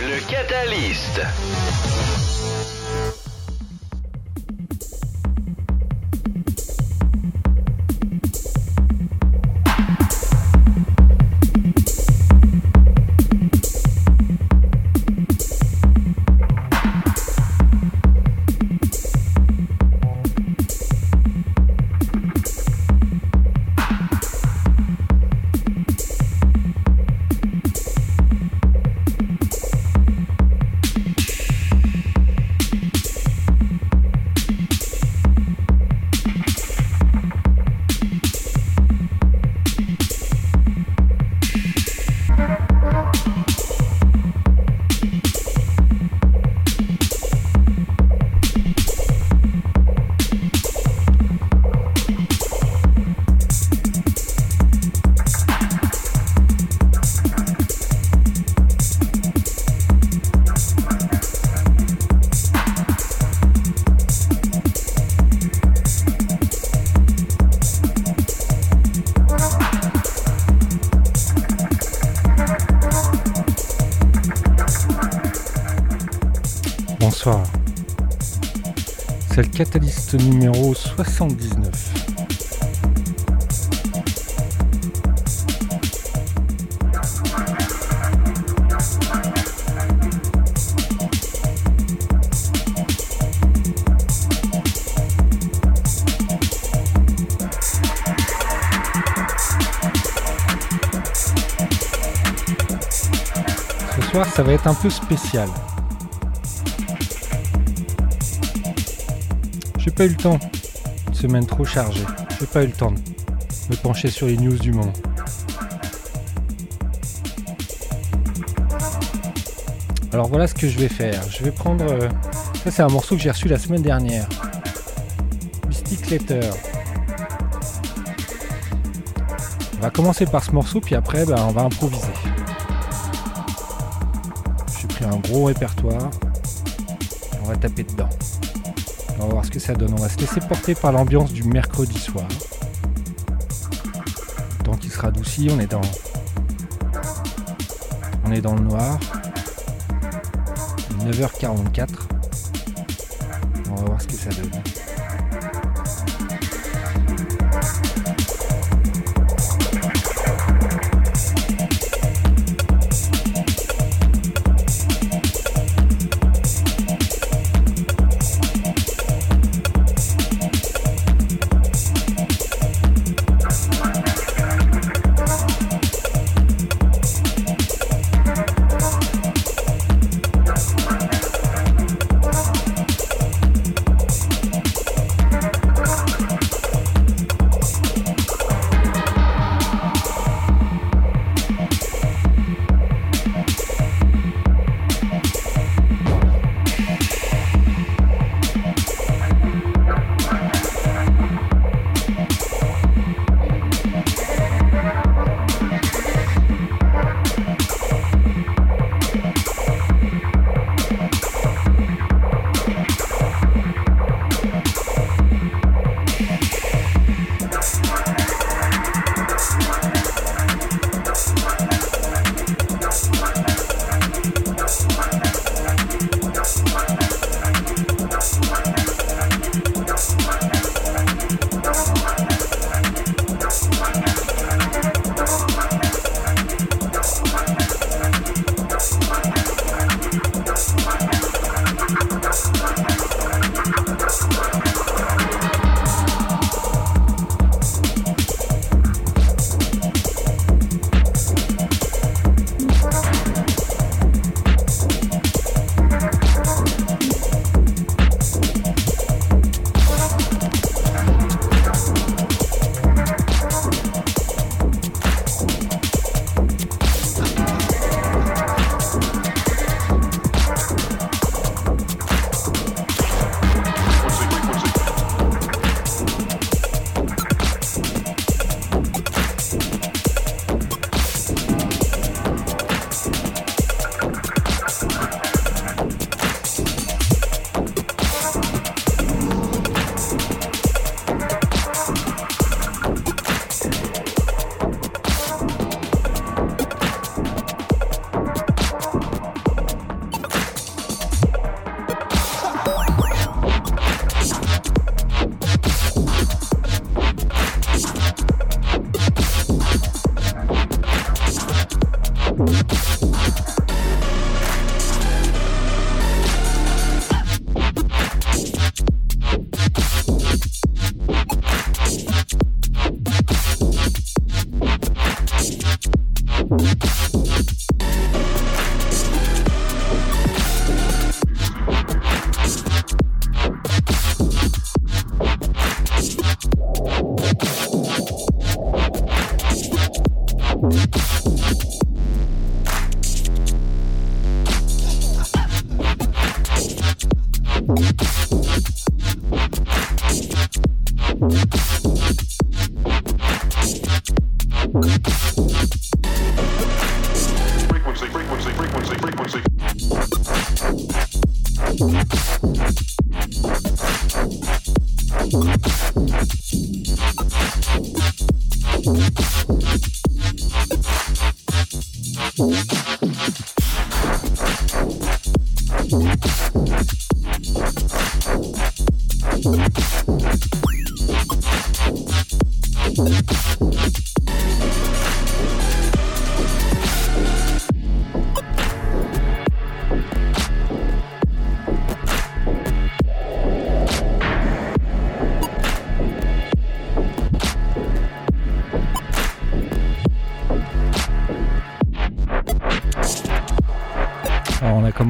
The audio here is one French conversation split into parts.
Le Catalyst. Un peu spécial. pas eu le temps. Une semaine trop chargée. J'ai pas eu le temps de me pencher sur les news du moment. Alors voilà ce que je vais faire. Je vais prendre. Euh, ça, c'est un morceau que j'ai reçu la semaine dernière. Mystic Letter. On va commencer par ce morceau, puis après, bah, on va improviser. Gros répertoire. On va taper dedans. On va voir ce que ça donne. On va se laisser porter par l'ambiance du mercredi soir. Tant qu'il sera adouci, on est dans. On est dans le noir. 9h44. On va voir ce que ça donne.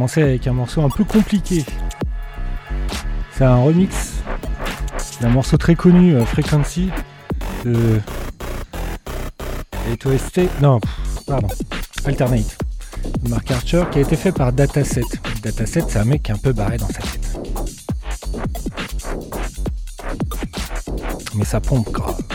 Commencé avec un morceau un peu compliqué. C'est un remix d'un morceau très connu, euh, Frequency, de OST, non, pardon, Alternate, Mark Archer, qui a été fait par Dataset. Dataset, c'est un mec qui est un peu barré dans sa tête. Mais ça pompe grave.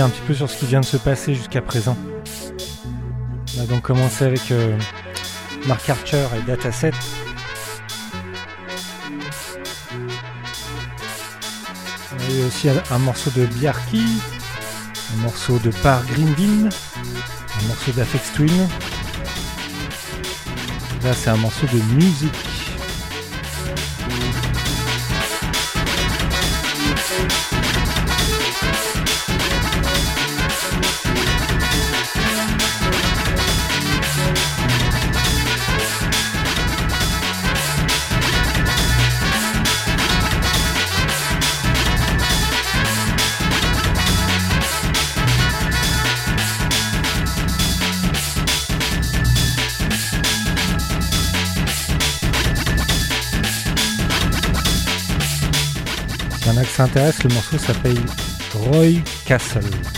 Un petit peu sur ce qui vient de se passer jusqu'à présent. On a donc commencé avec euh, Mark Archer et Dataset. On a eu aussi un, morceau de Bjarki, un morceau de Par Grindin, un morceau d'Afex Twin. Là, c'est un morceau de musique. S'intéresse, le morceau s'appelle Roy Castle.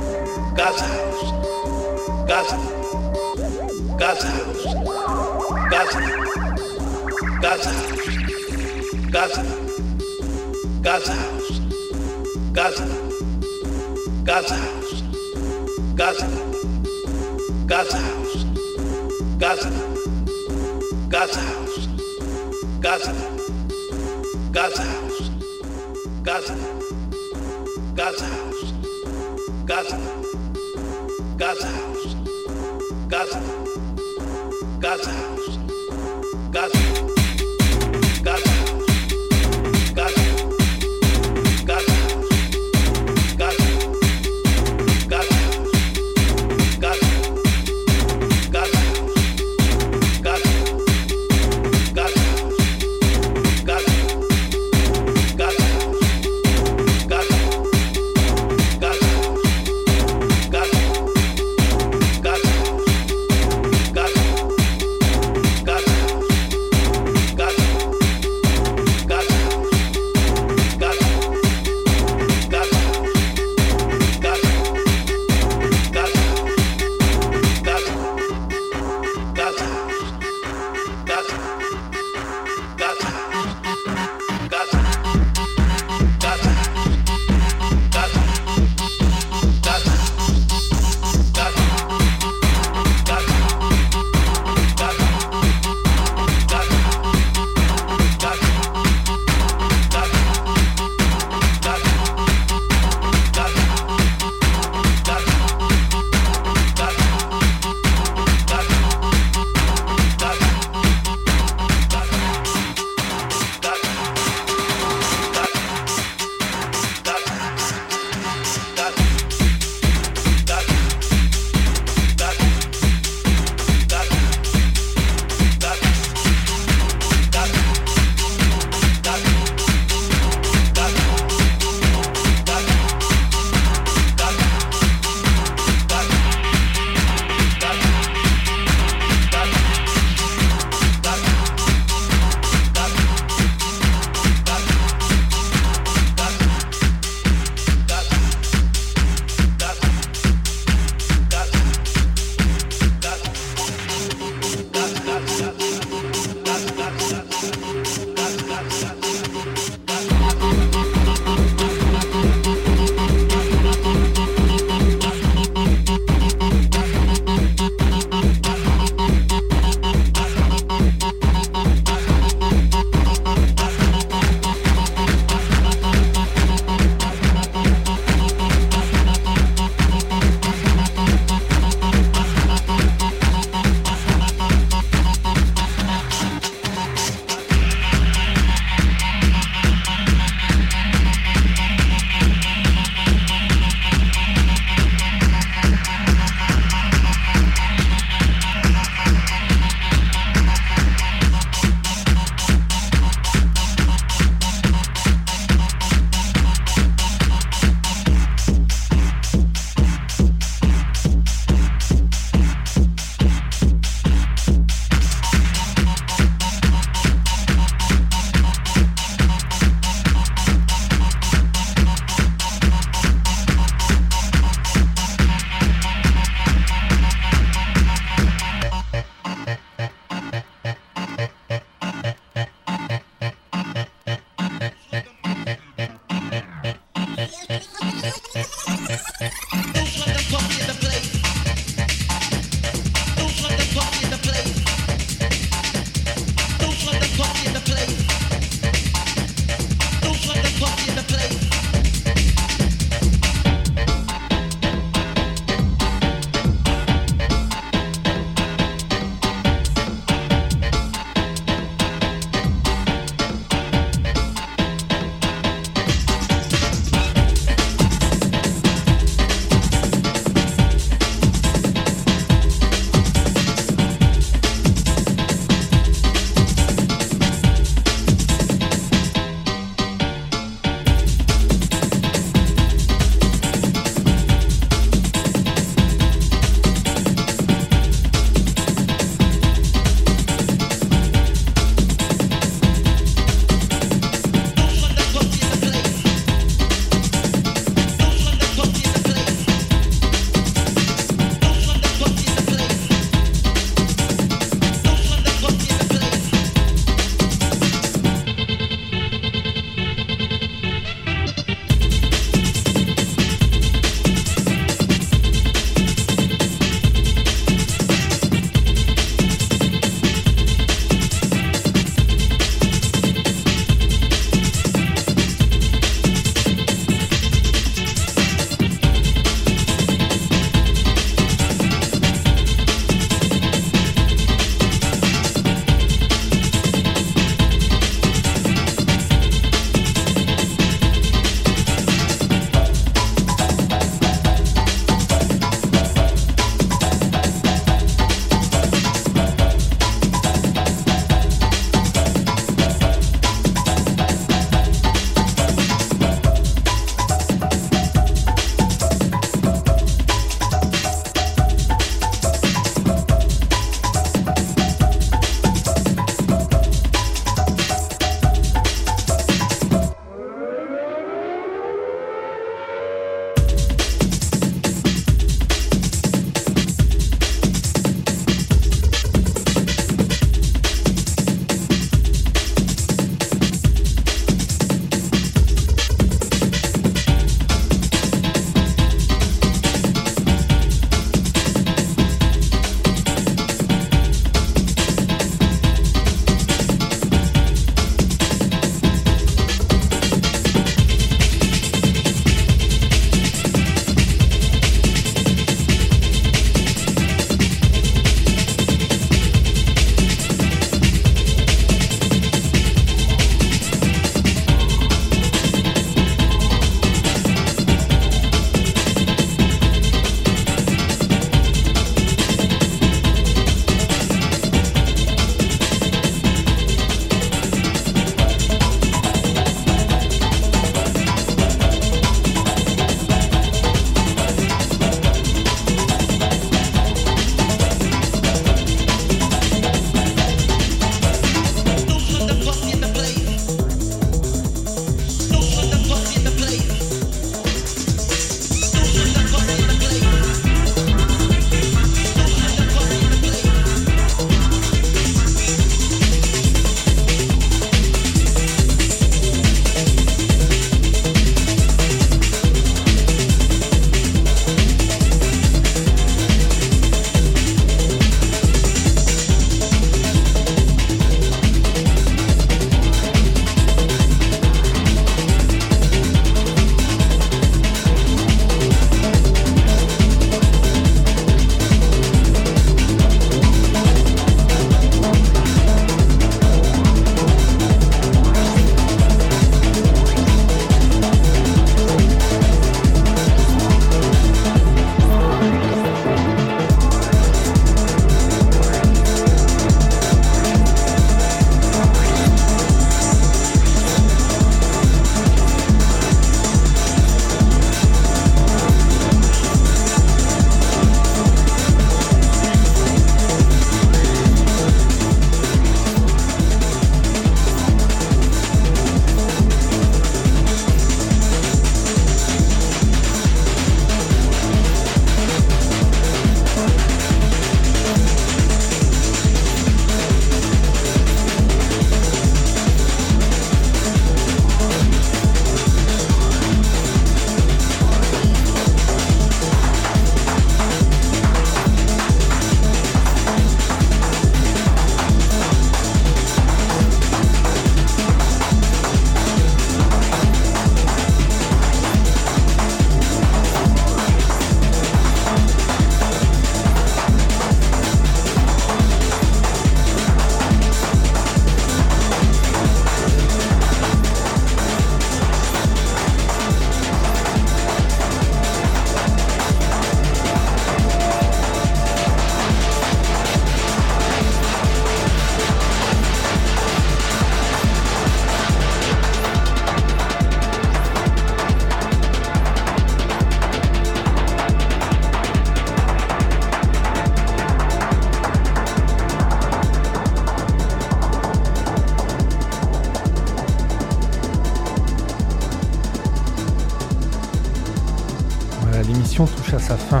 fin.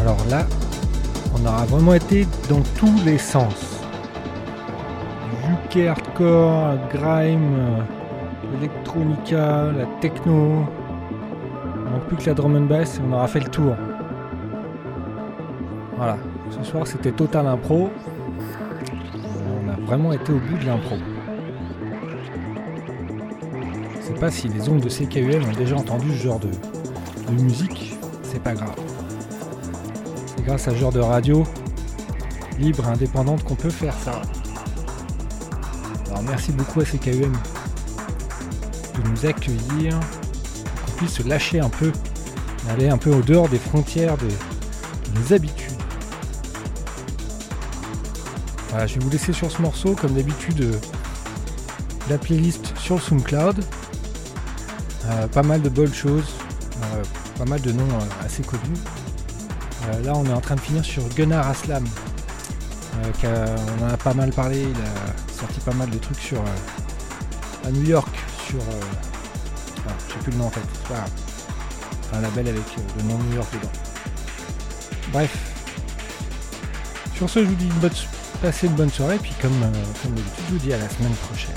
Alors là, on aura vraiment été dans tous les sens. UK hardcore, grime, electronica, la techno. Manque plus que la drum and bass on aura fait le tour. Voilà, ce soir c'était total impro. On a vraiment été au bout de l'impro. Pas si les ondes de CKUM ont déjà entendu ce genre de, musique, c'est pas grave. C'est grâce à ce genre de radio libre et indépendante qu'on peut faire ça. Alors merci beaucoup à CKUM de nous accueillir, qu'on puisse se lâcher un peu, aller un peu au dehors des frontières de, de nos habitudes. Voilà, je vais vous laisser sur ce morceau, comme d'habitude, euh, la playlist sur SoundCloud. Euh, pas mal de bonnes choses, euh, pas mal de noms euh, assez connus. Là, on est en train de finir sur Gunnar Aslam. a- on en a pas mal parlé, il a sorti pas mal de trucs sur à New York, sur. ah, je sais plus le nom en fait, c'est pas un label avec le nom New York dedans. Bref. Sur ce, je vous dis une bonne, passez une bonne soirée, puis comme, comme d'habitude, je vous dis à la semaine prochaine.